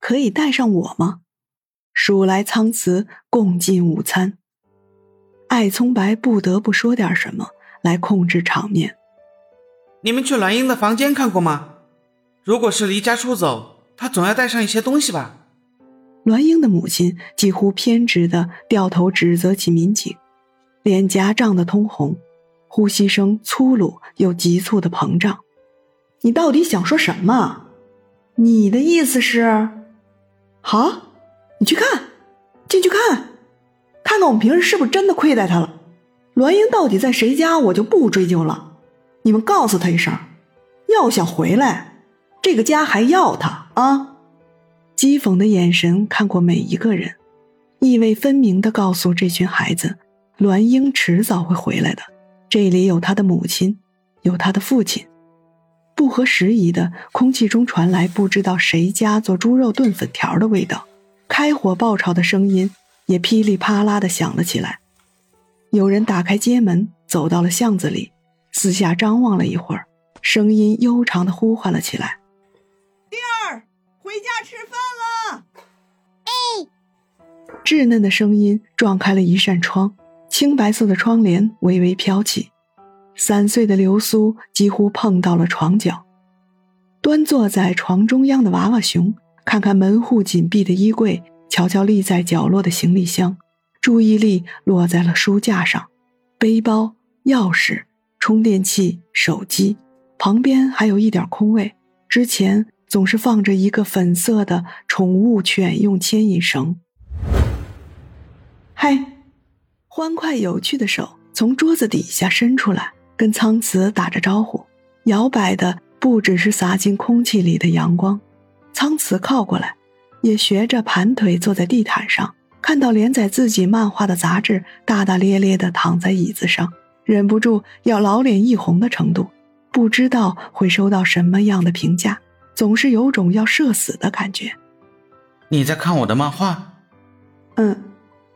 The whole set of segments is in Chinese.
可以带上我吗？蜀来苍辞共进午餐。艾葱白不得不说点什么来控制场面。你们去栾英的房间看过吗？如果是离家出走，他总要带上一些东西吧。栾英的母亲几乎偏执的掉头指责起民警，脸颊涨得通红，呼吸声粗鲁又急促的膨胀。你到底想说什么？你的意思是？好，你去看，进去看，看看我们平时是不是真的亏待他了。栾英到底在谁家，我就不追究了。你们告诉他一声，要想回来，这个家还要他啊！讥讽的眼神看过每一个人，意味分明的告诉这群孩子，栾英迟早会回来的。这里有他的母亲，有他的父亲。不合时宜的空气中传来不知道谁家做猪肉炖粉条的味道，开火爆炒的声音也噼里啪啦的响了起来。有人打开街门，走到了巷子里，四下张望了一会儿，声音悠长的呼唤了起来：“丁儿，回家吃饭了。”哎，稚嫩的声音撞开了一扇窗，青白色的窗帘微微飘起。三岁的流苏几乎碰到了床角，端坐在床中央的娃娃熊，看看门户紧闭的衣柜，瞧瞧立在角落的行李箱，注意力落在了书架上，背包、钥匙、充电器、手机，旁边还有一点空位，之前总是放着一个粉色的宠物犬用牵引绳。嗨，欢快有趣的手从桌子底下伸出来。跟苍慈打着招呼，摇摆的不只是洒进空气里的阳光。苍慈靠过来，也学着盘腿坐在地毯上，看到连载自己漫画的杂志大大咧咧的躺在椅子上，忍不住要老脸一红的程度。不知道会收到什么样的评价，总是有种要社死的感觉。你在看我的漫画？嗯，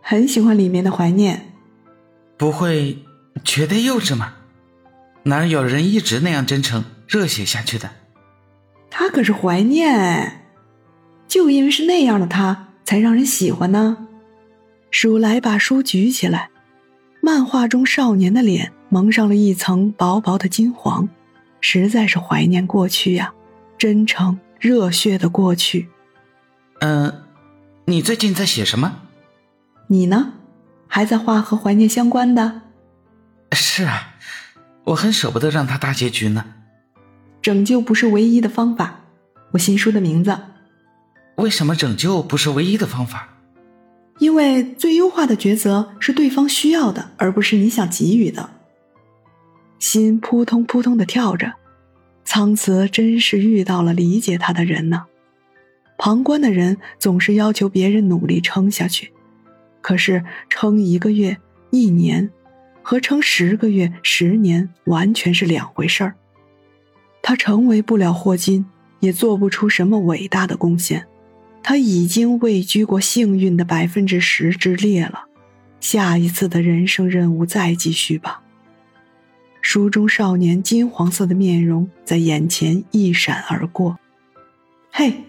很喜欢里面的怀念。不会觉得幼稚吗？哪有人一直那样真诚、热血下去的？他可是怀念，就因为是那样的他，才让人喜欢呢。鼠来把书举起来，漫画中少年的脸蒙上了一层薄薄的金黄，实在是怀念过去呀，真诚、热血的过去。嗯，你最近在写什么？你呢？还在画和怀念相关的？是啊。我很舍不得让他大结局呢。拯救不是唯一的方法。我新书的名字。为什么拯救不是唯一的方法？因为最优化的抉择是对方需要的，而不是你想给予的。心扑通扑通的跳着，苍慈真是遇到了理解他的人呢。旁观的人总是要求别人努力撑下去，可是撑一个月、一年。和撑十个月、十年完全是两回事儿。他成为不了霍金，也做不出什么伟大的贡献。他已经位居过幸运的百分之十之列了。下一次的人生任务再继续吧。书中少年金黄色的面容在眼前一闪而过。嘿，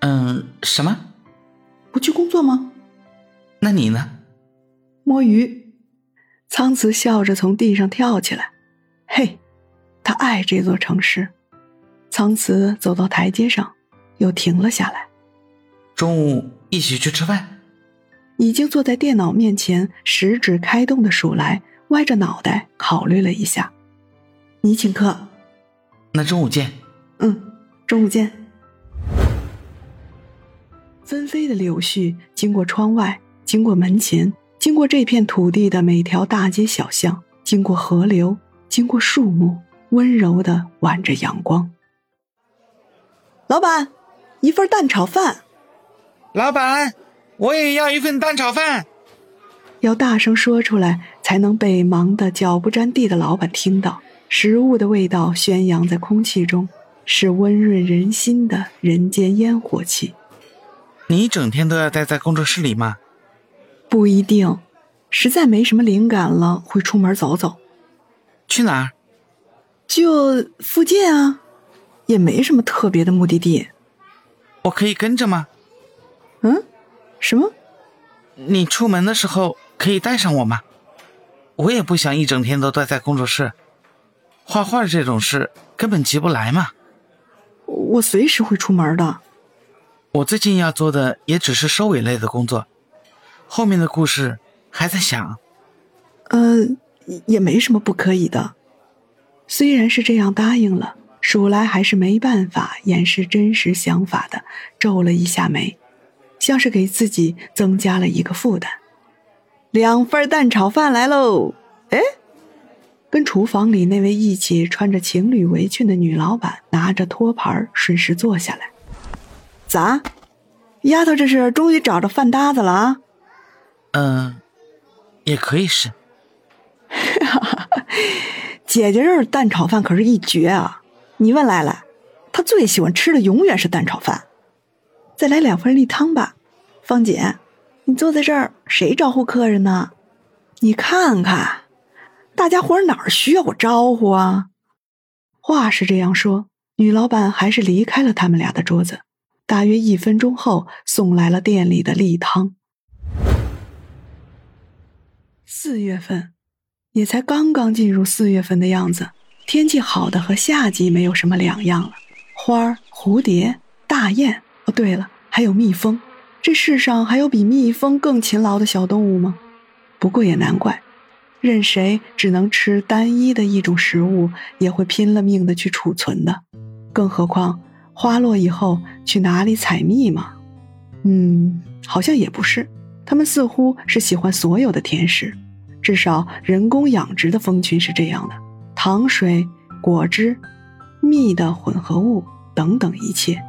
嗯，什么？不去工作吗？那你呢？摸鱼。苍慈笑着从地上跳起来，嘿，他爱这座城市。苍慈走到台阶上，又停了下来。中午一起去吃饭。已经坐在电脑面前，食指开动的鼠来歪着脑袋考虑了一下，你请客。那中午见。嗯，中午见。纷飞的柳絮经过窗外，经过门前。经过这片土地的每条大街小巷，经过河流，经过树木，温柔的挽着阳光。老板，一份蛋炒饭。老板，我也要一份蛋炒饭。要大声说出来，才能被忙得脚不沾地的老板听到。食物的味道宣扬在空气中，是温润人心的人间烟火气。你一整天都要待在工作室里吗？不一定，实在没什么灵感了，会出门走走。去哪儿？就附近啊，也没什么特别的目的地。我可以跟着吗？嗯？什么？你出门的时候可以带上我吗？我也不想一整天都待在工作室，画画这种事根本急不来嘛。我随时会出门的。我最近要做的也只是收尾类的工作，后面的故事还在想。嗯，也没什么不可以的。虽然是这样答应了，鼠来还是没办法掩饰真实想法的，皱了一下眉，像是给自己增加了一个负担。两份蛋炒饭来喽！哎，跟厨房里那位一起穿着情侣围裙的女老板拿着托盘，顺势坐下来。咋，丫头这是终于找着饭搭子了啊？嗯，也可以是。哈哈，姐姐这儿蛋炒饭可是一绝啊！你问来来，她最喜欢吃的永远是蛋炒饭。再来两份例汤吧，芳姐，你坐在这儿，谁招呼客人呢？你看看，大家伙哪儿需要我招呼啊？话是这样说，女老板还是离开了他们俩的桌子。大约一分钟后，送来了店里的例汤。四月份，也才刚刚进入四月份的样子，天气好的和夏季没有什么两样了。花儿、蝴蝶、大雁，哦，对了，还有蜜蜂。这世上还有比蜜蜂更勤劳的小动物吗？不过也难怪，任谁只能吃单一的一种食物，也会拼了命的去储存的。更何况。花落以后去哪里采蜜吗？嗯，好像也不是。他们似乎是喜欢所有的甜食，至少人工养殖的蜂群是这样的。糖水、果汁、蜜的混合物等等一切。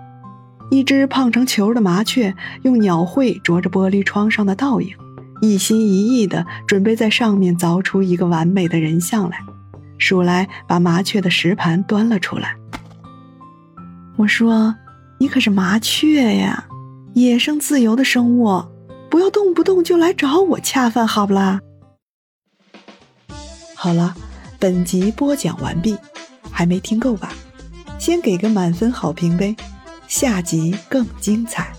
一只胖成球的麻雀用鸟喙啄着玻璃窗上的倒影，一心一意地准备在上面凿出一个完美的人像来。鼠来把麻雀的食盘端了出来。我说：“你可是麻雀呀，野生自由的生物，不要动不动就来找我恰饭，好不啦？”好了，本集播讲完毕，还没听够吧？先给个满分好评呗，下集更精彩。